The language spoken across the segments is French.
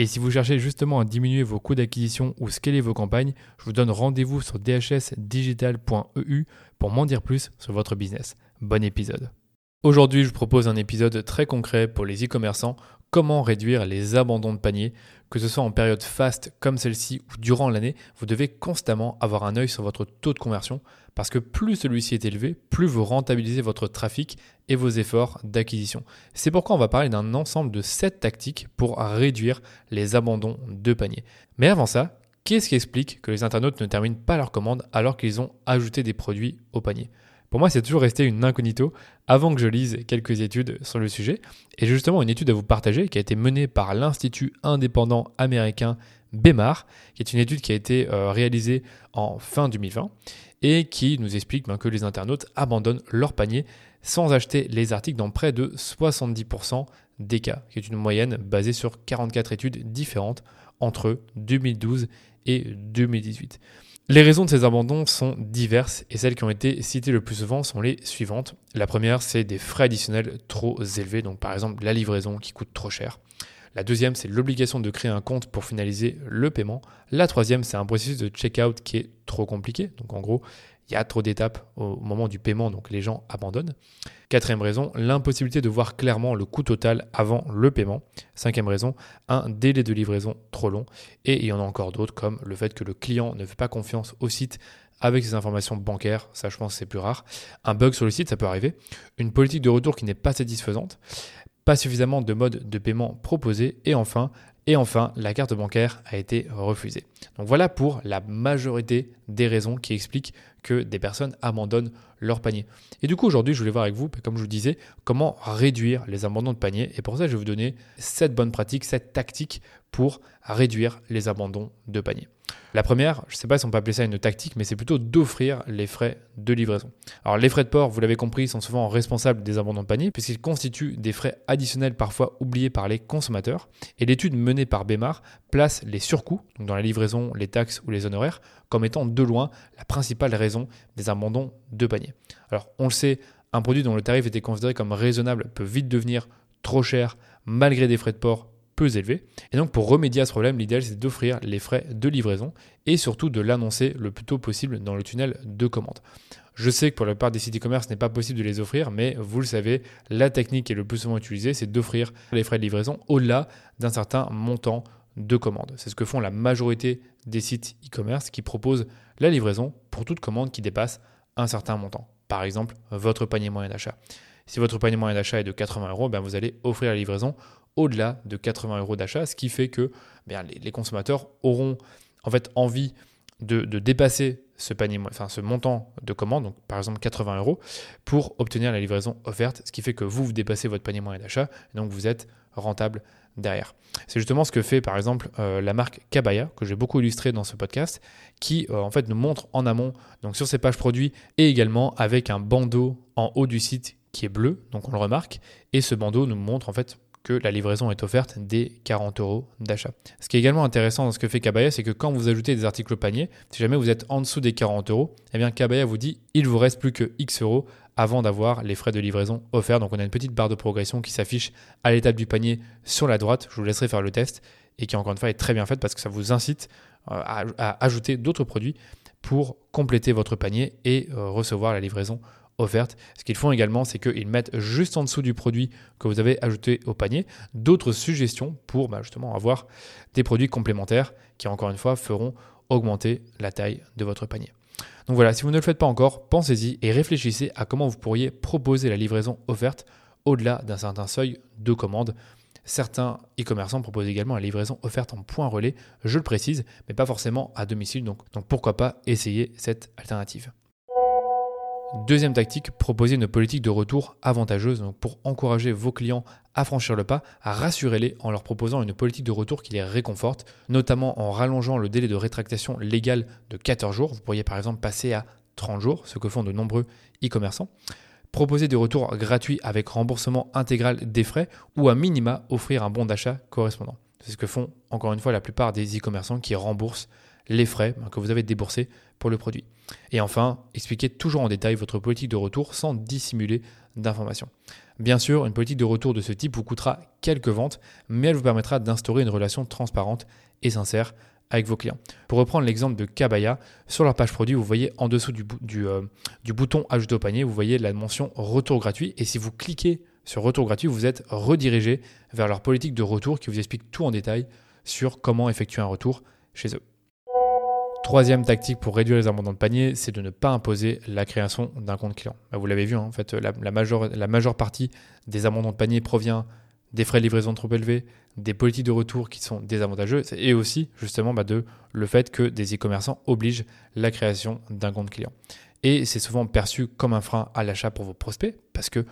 Et si vous cherchez justement à diminuer vos coûts d'acquisition ou scaler vos campagnes, je vous donne rendez-vous sur dhsdigital.eu pour m'en dire plus sur votre business. Bon épisode. Aujourd'hui, je vous propose un épisode très concret pour les e-commerçants, comment réduire les abandons de panier, que ce soit en période fast comme celle-ci ou durant l'année, vous devez constamment avoir un œil sur votre taux de conversion parce que plus celui-ci est élevé, plus vous rentabilisez votre trafic et vos efforts d'acquisition. C'est pourquoi on va parler d'un ensemble de 7 tactiques pour réduire les abandons de panier. Mais avant ça, qu'est-ce qui explique que les internautes ne terminent pas leur commande alors qu'ils ont ajouté des produits au panier? Pour moi, c'est toujours resté une incognito avant que je lise quelques études sur le sujet. Et justement une étude à vous partager qui a été menée par l'Institut indépendant américain BEMAR, qui est une étude qui a été euh, réalisée en fin 2020 et qui nous explique ben, que les internautes abandonnent leur panier sans acheter les articles dans près de 70% des cas, qui est une moyenne basée sur 44 études différentes entre 2012 et 2018. Les raisons de ces abandons sont diverses et celles qui ont été citées le plus souvent sont les suivantes. La première, c'est des frais additionnels trop élevés, donc par exemple la livraison qui coûte trop cher. La deuxième, c'est l'obligation de créer un compte pour finaliser le paiement. La troisième, c'est un processus de checkout qui est trop compliqué. Donc en gros, il y a trop d'étapes au moment du paiement, donc les gens abandonnent. Quatrième raison, l'impossibilité de voir clairement le coût total avant le paiement. Cinquième raison, un délai de livraison trop long. Et il y en a encore d'autres, comme le fait que le client ne fait pas confiance au site avec ses informations bancaires, ça je pense c'est plus rare. Un bug sur le site, ça peut arriver. Une politique de retour qui n'est pas satisfaisante pas suffisamment de modes de paiement proposés et enfin, et enfin, la carte bancaire a été refusée. Donc voilà pour la majorité des raisons qui expliquent que des personnes abandonnent leur panier. Et du coup, aujourd'hui, je voulais voir avec vous, comme je vous disais, comment réduire les abandons de panier. Et pour ça, je vais vous donner 7 bonnes pratiques, 7 tactiques pour réduire les abandons de panier. La première, je ne sais pas si on peut appeler ça une tactique, mais c'est plutôt d'offrir les frais de livraison. Alors les frais de port, vous l'avez compris, sont souvent responsables des abandons de panier, puisqu'ils constituent des frais additionnels parfois oubliés par les consommateurs. Et l'étude menée par Bémar place les surcoûts, donc dans la livraison, les taxes ou les honoraires, comme étant de loin la principale raison des abandons de panier. Alors on le sait, un produit dont le tarif était considéré comme raisonnable peut vite devenir trop cher malgré des frais de port peu élevé. Et donc pour remédier à ce problème, l'idéal c'est d'offrir les frais de livraison et surtout de l'annoncer le plus tôt possible dans le tunnel de commande. Je sais que pour la plupart des sites e-commerce, ce n'est pas possible de les offrir, mais vous le savez, la technique qui est le plus souvent utilisée, c'est d'offrir les frais de livraison au-delà d'un certain montant de commande. C'est ce que font la majorité des sites e-commerce qui proposent la livraison pour toute commande qui dépasse un certain montant. Par exemple, votre panier moyen d'achat. Si votre panier moyen d'achat est de 80 euros, ben vous allez offrir la livraison au-delà de 80 euros d'achat, ce qui fait que bien, les, consommateurs auront en fait envie de, dépasser ce panier, enfin ce montant de commande, donc par exemple 80 euros, pour obtenir la livraison offerte, ce qui fait que vous, vous dépassez votre panier moyen d'achat, donc vous êtes rentable derrière. C'est justement ce que fait par exemple euh, la marque Kabaya, que j'ai beaucoup illustré dans ce podcast, qui euh, en fait nous montre en amont, donc sur ses pages produits, et également avec un bandeau en haut du site qui est bleu, donc on le remarque, et ce bandeau nous montre en fait que la livraison est offerte dès 40 euros d'achat. Ce qui est également intéressant dans ce que fait Kabaya, c'est que quand vous ajoutez des articles au panier, si jamais vous êtes en dessous des 40 euros, eh bien Kabaya vous dit il vous reste plus que X euros avant d'avoir les frais de livraison offerts. Donc on a une petite barre de progression qui s'affiche à l'étape du panier sur la droite. Je vous laisserai faire le test et qui encore une fois est très bien faite parce que ça vous incite euh, à, ajouter d'autres produits pour compléter votre panier et euh, recevoir la livraison offerte. Ce qu'ils font également, c'est qu'ils mettent juste en dessous du produit que vous avez ajouté au panier d'autres suggestions pour bah, justement avoir des produits complémentaires qui, encore une fois, feront augmenter la taille de votre panier. Donc voilà, si vous ne le faites pas encore, pensez-y et réfléchissez à comment vous pourriez proposer la livraison offerte au-delà d'un certain seuil de commande. Certains e-commerçants proposent également la livraison offerte en point relais, je le précise, mais pas forcément à domicile, donc, donc pourquoi pas essayer cette alternative. Deuxième tactique, proposer une politique de retour avantageuse pour encourager vos clients à franchir le pas, à rassurer-les en leur proposant une politique de retour qui les réconforte, notamment en rallongeant le délai de rétractation légal de 14 jours. Vous pourriez par exemple passer à 30 jours, ce que font de nombreux e-commerçants. Proposer des retours gratuits avec remboursement intégral des frais ou à minima offrir un bon d'achat correspondant. C'est ce que font encore une fois la plupart des e-commerçants qui remboursent les frais que vous avez déboursés pour le produit. Et enfin, expliquez toujours en détail votre politique de retour sans dissimuler d'informations. Bien sûr, une politique de retour de ce type vous coûtera quelques ventes, mais elle vous permettra d'instaurer une relation transparente et sincère avec vos clients. Pour reprendre l'exemple de Kabaya, sur leur page produit, vous voyez en dessous du, euh, du bouton Ajouter au panier, vous voyez la mention Retour gratuit. Et si vous cliquez sur Retour gratuit, vous êtes redirigé vers leur politique de retour qui vous explique tout en détail sur comment effectuer un retour chez eux. Troisième tactique pour réduire les abandons de panier, c'est de ne pas imposer la création d'un compte client. Bah, vous l'avez vu, hein, en fait, la, majeure, la majeure partie des abandons de panier provient des frais de livraison trop élevés, des politiques de retour qui sont désavantageuses, et aussi justement bah, de le fait que des e-commerçants obligent la création d'un compte client. Et c'est souvent perçu comme un frein à l'achat pour vos prospects, parce que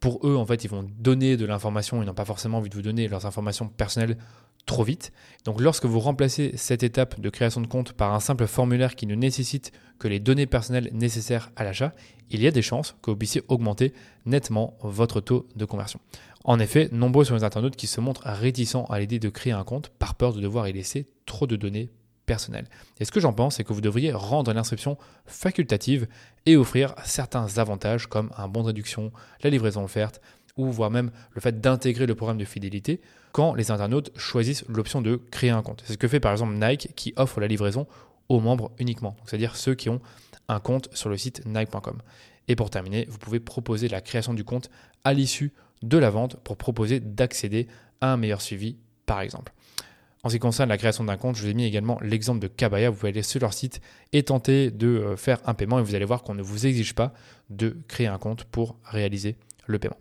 pour eux, en fait, ils vont donner de l'information, ils n'ont pas forcément envie de vous donner leurs informations personnelles trop vite. Donc lorsque vous remplacez cette étape de création de compte par un simple formulaire qui ne nécessite que les données personnelles nécessaires à l'achat, il y a des chances que vous puissiez augmenter nettement votre taux de conversion. En effet, nombreux sont les internautes qui se montrent réticents à l'idée de créer un compte par peur de devoir y laisser trop de données personnelles. Et ce que j'en pense, c'est que vous devriez rendre l'inscription facultative et offrir certains avantages comme un bon de réduction, la livraison offerte, ou voire même le fait d'intégrer le programme de fidélité quand les internautes choisissent l'option de créer un compte. C'est ce que fait par exemple Nike qui offre la livraison aux membres uniquement, c'est-à-dire ceux qui ont un compte sur le site nike.com. Et pour terminer, vous pouvez proposer la création du compte à l'issue de la vente pour proposer d'accéder à un meilleur suivi par exemple. En ce qui concerne la création d'un compte, je vous ai mis également l'exemple de Kabaya. Vous pouvez aller sur leur site et tenter de euh, faire un paiement et vous allez voir qu'on ne vous exige pas de créer un compte pour réaliser le paiement.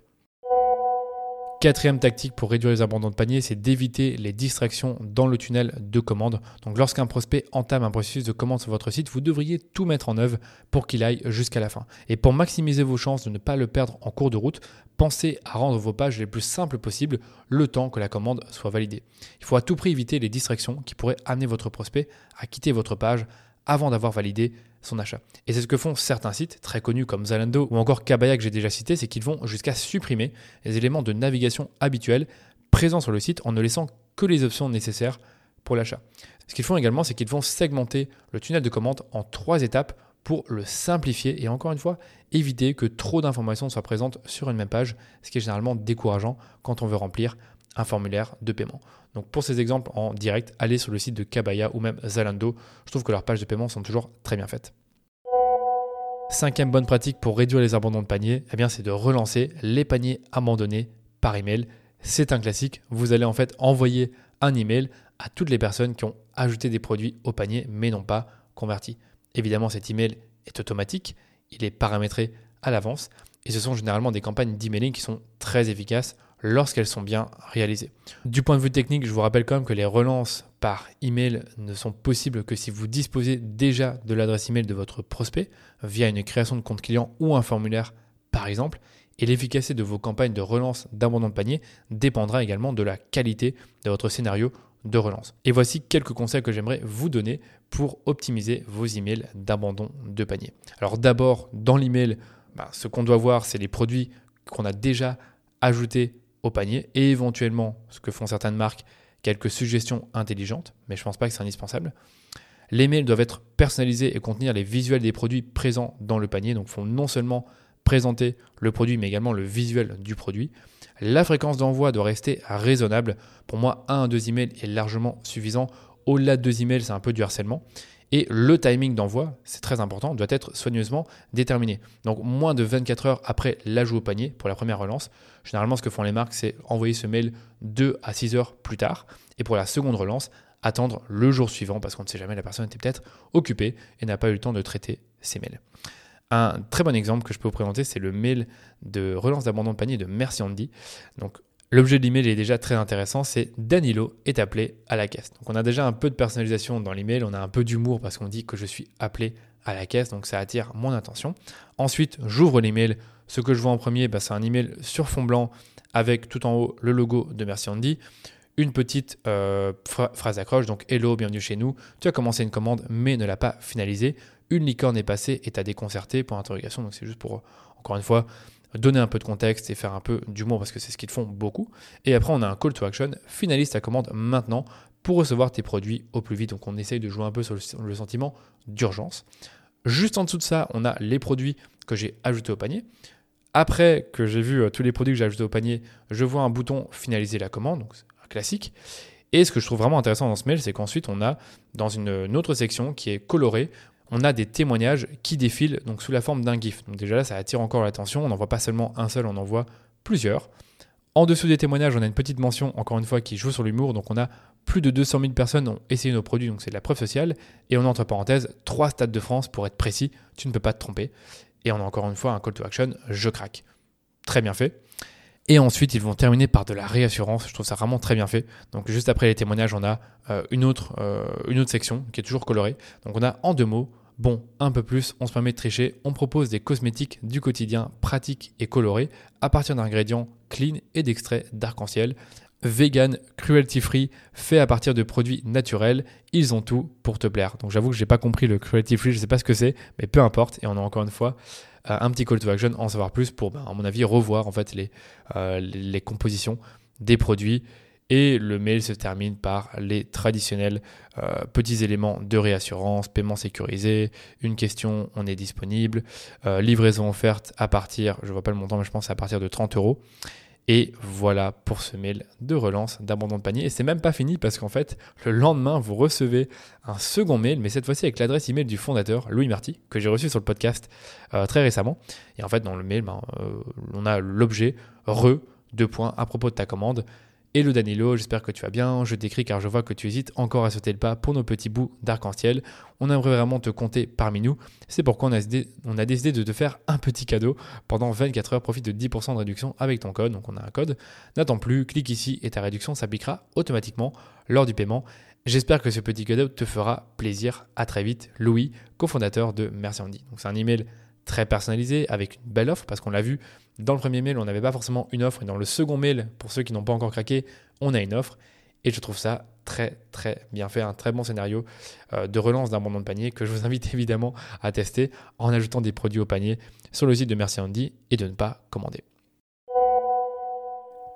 Quatrième tactique pour réduire les abandons de panier, c'est d'éviter les distractions dans le tunnel de commande. Donc lorsqu'un prospect entame un processus de commande sur votre site, vous devriez tout mettre en œuvre pour qu'il aille jusqu'à la fin. Et pour maximiser vos chances de ne pas le perdre en cours de route, pensez à rendre vos pages les plus simples possibles le temps que la commande soit validée. Il faut à tout prix éviter les distractions qui pourraient amener votre prospect à quitter votre page avant d'avoir validé son achat. Et c'est ce que font certains sites, très connus comme Zalando ou encore Kabaya que j'ai déjà cité, c'est qu'ils vont jusqu'à supprimer les éléments de navigation habituels présents sur le site en ne laissant que les options nécessaires pour l'achat. Ce qu'ils font également, c'est qu'ils vont segmenter le tunnel de commande en trois étapes pour le simplifier et encore une fois éviter que trop d'informations soient présentes sur une même page, ce qui est généralement décourageant quand on veut remplir un formulaire de paiement. Donc pour ces exemples en direct, allez sur le site de Kabaya ou même Zalando. Je trouve que leurs pages de paiement sont toujours très bien faites. Cinquième bonne pratique pour réduire les abandons de panier, eh bien c'est de relancer les paniers abandonnés par email. C'est un classique. Vous allez en fait envoyer un email à toutes les personnes qui ont ajouté des produits au panier mais n'ont pas converti. Évidemment, cet email est automatique, il est paramétré à l'avance et ce sont généralement des campagnes d'emailing qui sont très efficaces lorsqu'elles sont bien réalisées. Du point de vue technique, je vous rappelle quand même que les relances par email ne sont possibles que si vous disposez déjà de l'adresse email de votre prospect via une création de compte client ou un formulaire par exemple. Et l'efficacité de vos campagnes de relance d'abandon de panier dépendra également de la qualité de votre scénario de relance. Et voici quelques conseils que j'aimerais vous donner pour optimiser vos emails d'abandon de panier. Alors d'abord, dans l'email, bah, ce qu'on doit voir, c'est les produits qu'on a déjà ajoutés au panier et éventuellement, ce que font certaines marques, quelques suggestions intelligentes, mais je ne pense pas que c'est indispensable. Les mails doivent être personnalisés et contenir les visuels des produits présents dans le panier, donc font non seulement présenter le produit, mais également le visuel du produit. La fréquence d'envoi doit rester raisonnable. Pour moi, un à deux emails est largement suffisant. Au-delà de deux emails, c'est un peu du harcèlement. Et le timing d'envoi, c'est très important, doit être soigneusement déterminé. Donc moins de 24 heures après l'ajout au panier pour la première relance. Généralement, ce que font les marques, c'est envoyer ce mail 2 à 6 heures plus tard. Et pour la seconde relance, attendre le jour suivant parce qu'on ne sait jamais, la personne était peut-être occupée et n'a pas eu le temps de traiter ses mails. Un très bon exemple que je peux vous présenter, c'est le mail de relance d'abandon de panier de Merci Andy. Donc, L'objet de l'email est déjà très intéressant, c'est Danilo est appelé à la caisse. Donc on a déjà un peu de personnalisation dans l'email, on a un peu d'humour parce qu'on dit que je suis appelé à la caisse, donc ça attire mon attention. Ensuite, j'ouvre l'email. Ce que je vois en premier, bah, c'est un email sur fond blanc avec tout en haut le logo de Merci Andy, une petite euh, phrase d'accroche, donc Hello, bienvenue chez nous. Tu as commencé une commande mais ne l'a pas finalisée. Une licorne est passée et t'as déconcerté pour interrogation. Donc c'est juste pour, encore une fois, donner un peu de contexte et faire un peu d'humour parce que c'est ce qu'ils font beaucoup. Et après, on a un call to action, finalise ta commande maintenant pour recevoir tes produits au plus vite. Donc on essaye de jouer un peu sur le, sentiment d'urgence. Juste en dessous de ça, on a les produits que j'ai ajoutés au panier. Après que j'ai vu euh, tous les produits que j'ai ajoutés au panier, je vois un bouton finaliser la commande, donc un classique. Et ce que je trouve vraiment intéressant dans ce mail, c'est qu'ensuite on a dans une autre section qui est colorée, on a des témoignages qui défilent donc sous la forme d'un GIF. Donc déjà là, ça attire encore l'attention. On n'en voit pas seulement un seul, on en voit plusieurs. En dessous des témoignages, on a une petite mention, encore une fois, qui joue sur l'humour. Donc on a plus de 200 000 personnes ont essayé nos produits, donc c'est de la preuve sociale. Et on a entre parenthèses trois stades de France pour être précis. Tu ne peux pas te tromper. Et on a encore une fois un call to action, je craque. Très bien fait. Et ensuite, ils vont terminer par de la réassurance. Je trouve ça vraiment très bien fait. Donc, juste après les témoignages, on a euh, une, autre, euh, une autre section qui est toujours colorée. Donc, on a en deux mots Bon, un peu plus, on se permet de tricher, on propose des cosmétiques du quotidien pratiques et colorés à partir d'ingrédients clean et d'extraits d'arc-en-ciel. Vegan, cruelty free, fait à partir de produits naturels, ils ont tout pour te plaire. Donc j'avoue que j'ai pas compris le cruelty free, je sais pas ce que c'est, mais peu importe. Et on a encore une fois euh, un petit call to action, en savoir plus pour, ben, à mon avis, revoir en fait les, euh, les compositions des produits et le mail se termine par les traditionnels euh, petits éléments de réassurance, paiement sécurisé, une question, on est disponible, euh, livraison offerte à partir, je vois pas le montant, mais je pense à partir de 30 euros. Et voilà pour ce mail de relance d'abandon de panier. Et c'est même pas fini parce qu'en fait, le lendemain, vous recevez un second mail, mais cette fois-ci avec l'adresse email du fondateur, Louis Marty, que j'ai reçu sur le podcast euh, très récemment. Et en fait, dans le mail, ben, on a l'objet re, deux points à propos de ta commande. Hello Danilo, j'espère que tu vas bien. Je t'écris car je vois que tu hésites encore à sauter le pas pour nos petits bouts d'arc-en-ciel. On aimerait vraiment te compter parmi nous. C'est pourquoi on a, décidé, de te faire un petit cadeau. Pendant 24 heures, profite de 10% de réduction avec ton code. Donc on a un code. N'attends plus, clique ici et ta réduction s'appliquera automatiquement lors du paiement. J'espère que ce petit cadeau te fera plaisir. À très vite, Louis, cofondateur de Merci Andy. Donc c'est un email très personnalisé avec une belle offre parce qu'on l'a vu dans le premier mail, on n'avait pas forcément une offre et dans le second mail, pour ceux qui n'ont pas encore craqué, on a une offre et je trouve ça très très bien fait, un très bon scénario euh, de relance d'un bon de panier que je vous invite évidemment à tester en ajoutant des produits au panier sur le site de Merci Andy et de ne pas commander.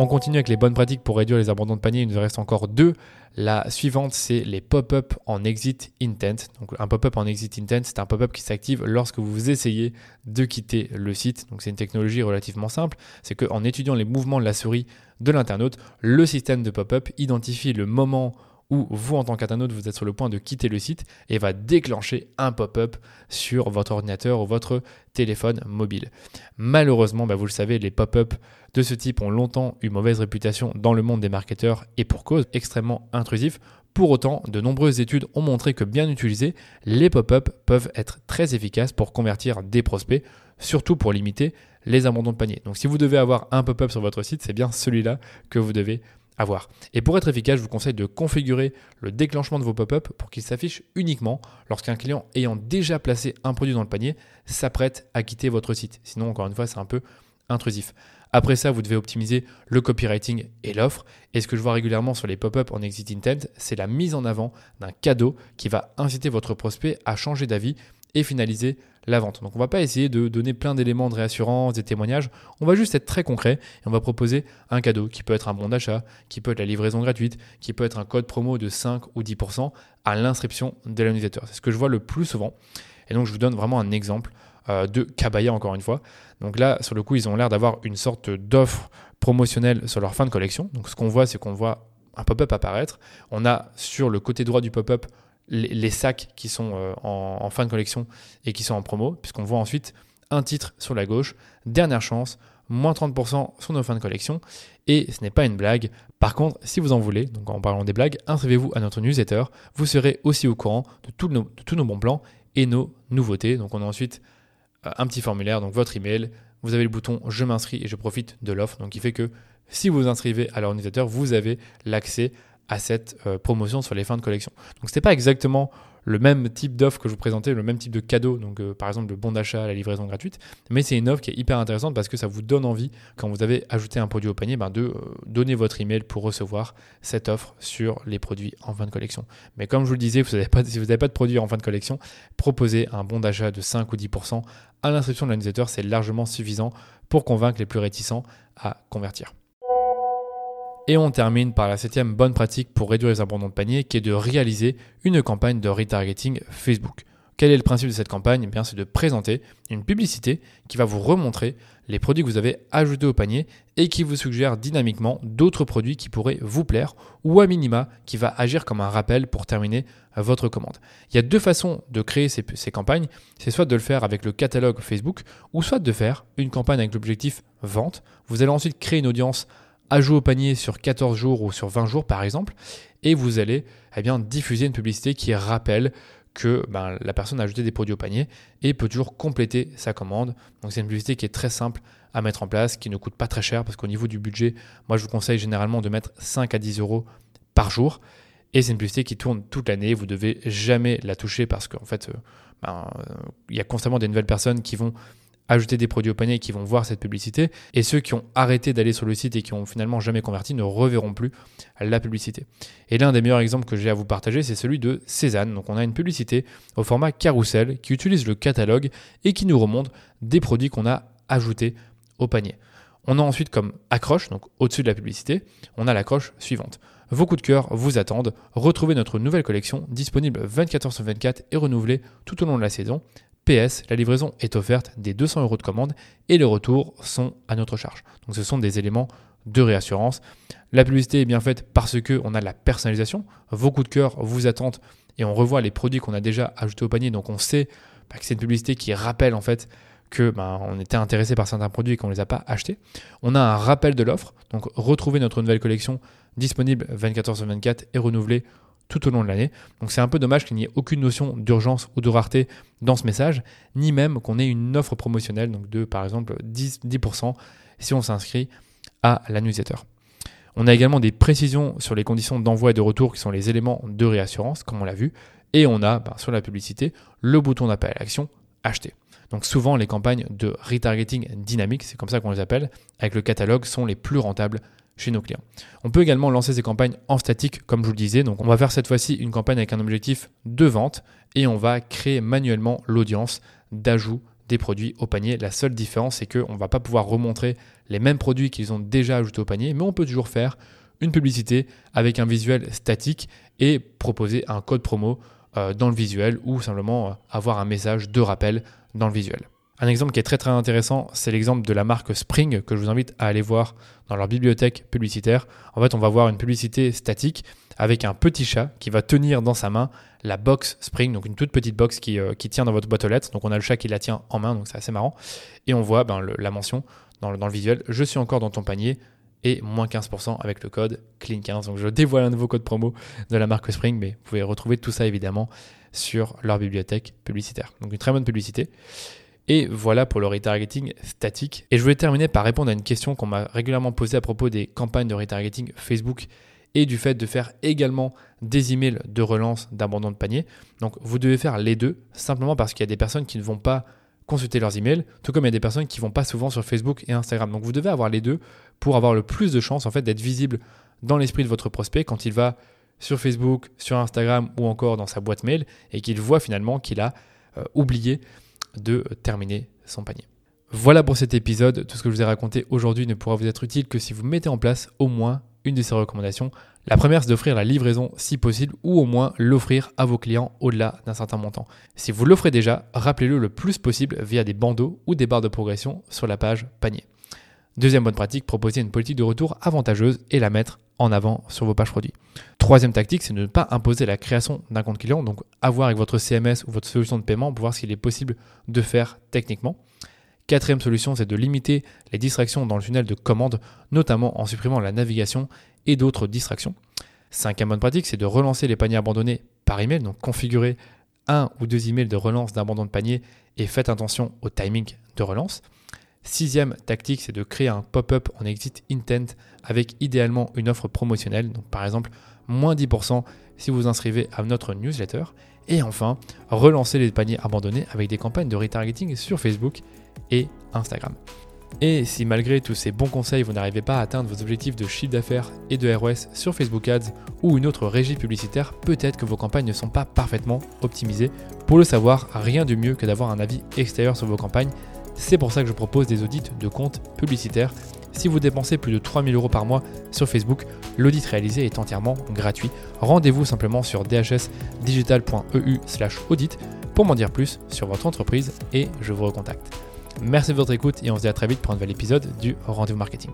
On continue avec les bonnes pratiques pour réduire les abandons de panier. Il nous reste encore deux. La suivante, c'est les pop-up en exit intent. Donc, un pop-up en exit intent, c'est un pop-up qui s'active lorsque vous essayez de quitter le site. Donc, c'est une technologie relativement simple. C'est qu'en étudiant les mouvements de la souris de l'internaute, le système de pop-up identifie le moment où vous, en tant qu'internaute, vous êtes sur le point de quitter le site et va déclencher un pop-up sur votre ordinateur ou votre téléphone mobile. Malheureusement, bah, vous le savez, les pop-up de ce type ont longtemps eu mauvaise réputation dans le monde des marketeurs et pour cause extrêmement intrusif. Pour autant, de nombreuses études ont montré que bien utilisés, les pop-up peuvent être très efficaces pour convertir des prospects, surtout pour limiter les abandons de panier. Donc si vous devez avoir un pop-up sur votre site, c'est bien celui-là que vous devez avoir. Et pour être efficace, je vous conseille de configurer le déclenchement de vos pop-up pour qu'il s'affiche uniquement lorsqu'un client ayant déjà placé un produit dans le panier s'apprête à quitter votre site. Sinon, encore une fois, c'est un peu intrusif. Après ça, vous devez optimiser le copywriting et l'offre. Et ce que je vois régulièrement sur les pop-up en exit intent, c'est la mise en avant d'un cadeau qui va inciter votre prospect à changer d'avis et finaliser la vente. Donc on va pas essayer de donner plein d'éléments de réassurance, des témoignages, on va juste être très concret et on va proposer un cadeau qui peut être un bon d'achat, qui peut être la livraison gratuite, qui peut être un code promo de 5 ou 10% à l'inscription de l'annusateur. C'est ce que je vois le plus souvent. Et donc je vous donne vraiment un exemple euh, de Kabaya encore une fois. Donc là, sur le coup, ils ont l'air d'avoir une sorte d'offre promotionnelle sur leur fin de collection. Donc ce qu'on voit, c'est qu'on voit un pop-up apparaître. On a sur le côté droit du pop-up les, sacs qui sont euh, en, fin de collection et qui sont en promo, puisqu'on voit ensuite un titre sur la gauche, dernière chance, moins 30% sur nos fins de collection. Et ce n'est pas une blague. Par contre, si vous en voulez, donc en parlant des blagues, inscrivez-vous à notre newsletter. Vous serez aussi au courant de, de tous nos bons plans et nos nouveautés. Donc on a ensuite euh, un petit formulaire, donc votre email, vous avez le bouton je m'inscris et je profite de l'offre. Donc il fait que si vous vous inscrivez à l'organisateur, vous avez l'accès à cette euh, promotion sur les fins de collection. Donc ce n'est pas exactement le même type d'offre que je vous présentais, le même type de cadeau, donc euh, par exemple le bon d'achat, la livraison gratuite, mais c'est une offre qui est hyper intéressante parce que ça vous donne envie, quand vous avez ajouté un produit au panier, ben, de donner votre email pour recevoir cette offre sur les produits en fin de collection. Mais comme je vous le disais, si vous n'avez pas de produit en fin de collection, proposez un bon d'achat de 5 ou 10% à l'inscription de l'annusateur, c'est largement suffisant pour convaincre les plus réticents à convertir. Et on termine par la septième bonne pratique pour réduire les abandons de panier qui est de réaliser une campagne de retargeting Facebook. Quel est le principe de cette campagne? Eh bien, C'est de présenter une publicité qui va vous remontrer les produits que vous avez ajoutés au panier et qui vous suggère dynamiquement d'autres produits qui pourraient vous plaire ou à minima qui va agir comme un rappel pour terminer votre commande. Il y a deux façons de créer ces, ces campagnes. C'est soit de le faire avec le catalogue Facebook ou soit de faire une campagne avec l'objectif vente. Vous allez ensuite créer une audience ajout au panier sur 14 jours ou sur 20 jours par exemple et vous allez eh bien, diffuser une publicité qui rappelle que ben, la personne a ajouté des produits au panier et peut toujours compléter sa commande. Donc c'est une publicité qui est très simple à mettre en place, qui ne coûte pas très cher parce qu'au niveau du budget, moi je vous conseille généralement de mettre 5 à 10 euros par jour. Et c'est une publicité qui tourne toute l'année, vous devez jamais la toucher parce qu'en fait, euh, ben, euh, il y a constamment des nouvelles personnes qui vont ajouter des produits au panier qui vont voir cette publicité. Et ceux qui ont arrêté d'aller sur le site et qui ont finalement jamais converti ne reverront plus la publicité. Et l'un des meilleurs exemples que j'ai à vous partager, c'est celui de Cézanne. Donc on a une publicité au format carousel qui utilise le catalogue et qui nous remonte des produits qu'on a ajoutés au panier. On a ensuite comme accroche, donc au-dessus de la publicité, on a l'accroche suivante. Vos coups de cœur vous attendent. Retrouvez notre nouvelle collection disponible 24 h sur 24 et renouvelée tout au long de la saison. La livraison est offerte des 200 euros de commande et les retours sont à notre charge. Donc ce sont des éléments de réassurance. La publicité est bien faite parce que on a la personnalisation. Vos coups de cœur vous attendent et on revoit les produits qu'on a déjà ajoutés au panier. Donc on sait bah, que c'est une publicité qui rappelle en fait que bah, on était intéressé par certains produits et qu'on ne les a pas achetés. On a un rappel de l'offre. Donc retrouvez notre nouvelle collection disponible 24 h sur 24 et renouvelée tout au long de l'année. Donc c'est un peu dommage qu'il n'y ait aucune notion d'urgence ou de rareté dans ce message, ni même qu'on ait une offre promotionnelle, donc de par exemple 10%, 10% si on s'inscrit à la newsletter. On a également des précisions sur les conditions d'envoi et de retour qui sont les éléments de réassurance, comme on l'a vu. Et on a ben, sur la publicité le bouton d'appel à l'action acheter. Donc souvent les campagnes de retargeting dynamique, c'est comme ça qu'on les appelle, avec le catalogue sont les plus rentables chez nos clients. On peut également lancer ces campagnes en statique, comme je vous le disais. Donc, on va faire cette fois-ci une campagne avec un objectif de vente et on va créer manuellement l'audience d'ajout des produits au panier. La seule différence, c'est qu'on ne va pas pouvoir remontrer les mêmes produits qu'ils ont déjà ajoutés au panier, mais on peut toujours faire une publicité avec un visuel statique et proposer un code promo euh, dans le visuel ou simplement euh, avoir un message de rappel dans le visuel. Un exemple qui est très très intéressant, c'est l'exemple de la marque Spring que je vous invite à aller voir dans leur bibliothèque publicitaire. En fait, on va voir une publicité statique avec un petit chat qui va tenir dans sa main la box Spring, donc une toute petite box qui, euh, tient dans votre boîte aux lettres. Donc on a le chat qui la tient en main, donc c'est assez marrant. Et on voit ben, la mention dans le, dans le visuel, je suis encore dans ton panier, et moins 15% avec le code CLEAN15. Donc je dévoile un nouveau code promo de la marque Spring, mais vous pouvez retrouver tout ça évidemment sur leur bibliothèque publicitaire. Donc une très bonne publicité. Et voilà pour le retargeting statique. Et je voulais terminer par répondre à une question qu'on m'a régulièrement posée à propos des campagnes de retargeting Facebook et du fait de faire également des emails de relance d'abandon de panier. Donc vous devez faire les deux, simplement parce qu'il y a des personnes qui ne vont pas consulter leurs emails, tout comme il y a des personnes qui vont pas souvent sur Facebook et Instagram. Donc vous devez avoir les deux pour avoir le plus de chances en fait d'être visible dans l'esprit de votre prospect quand il va sur Facebook, sur Instagram ou encore dans sa boîte mail et qu'il voit finalement qu'il a euh, oublié de terminer son panier. Voilà pour cet épisode. Tout ce que je vous ai raconté aujourd'hui ne pourra vous être utile que si vous mettez en place au moins une de ces recommandations. La première, c'est d'offrir la livraison si possible ou au moins l'offrir à vos clients au-delà d'un certain montant. Si vous l'offrez déjà, rappelez-le le plus possible via des bandeaux ou des barres de progression sur la page panier. Deuxième bonne pratique, proposer une politique de retour avantageuse et la mettre en avant sur vos pages produits. Troisième tactique, c'est de ne pas imposer la création d'un compte client, donc avoir avec votre CMS ou votre solution de paiement pour voir ce qu'il est possible de faire techniquement. Quatrième solution, c'est de limiter les distractions dans le tunnel de commande, notamment en supprimant la navigation et d'autres distractions. Cinquième bonne pratique, c'est de relancer les paniers abandonnés par email, donc configurer un ou deux emails de relance d'abandon de panier et faites attention au timing de relance. Sixième tactique, c'est de créer un pop-up en exit intent avec idéalement une offre promotionnelle, donc par exemple moins 10% si vous inscrivez à notre newsletter. Et enfin, relancer les paniers abandonnés avec des campagnes de retargeting sur Facebook et Instagram. Et si malgré tous ces bons conseils, vous n'arrivez pas à atteindre vos objectifs de chiffre d'affaires et de ROS sur Facebook Ads ou une autre régie publicitaire, peut-être que vos campagnes ne sont pas parfaitement optimisées. Pour le savoir, rien de mieux que d'avoir un avis extérieur sur vos campagnes. C'est pour ça que je propose des audits de comptes publicitaires. Si vous dépensez plus de 3000 euros par mois sur Facebook, l'audit réalisé est entièrement gratuit. Rendez-vous simplement sur dhsdigital.eu/audit pour m'en dire plus sur votre entreprise et je vous recontacte. Merci de votre écoute et on se dit à très vite pour un nouvel épisode du Rendez-vous Marketing.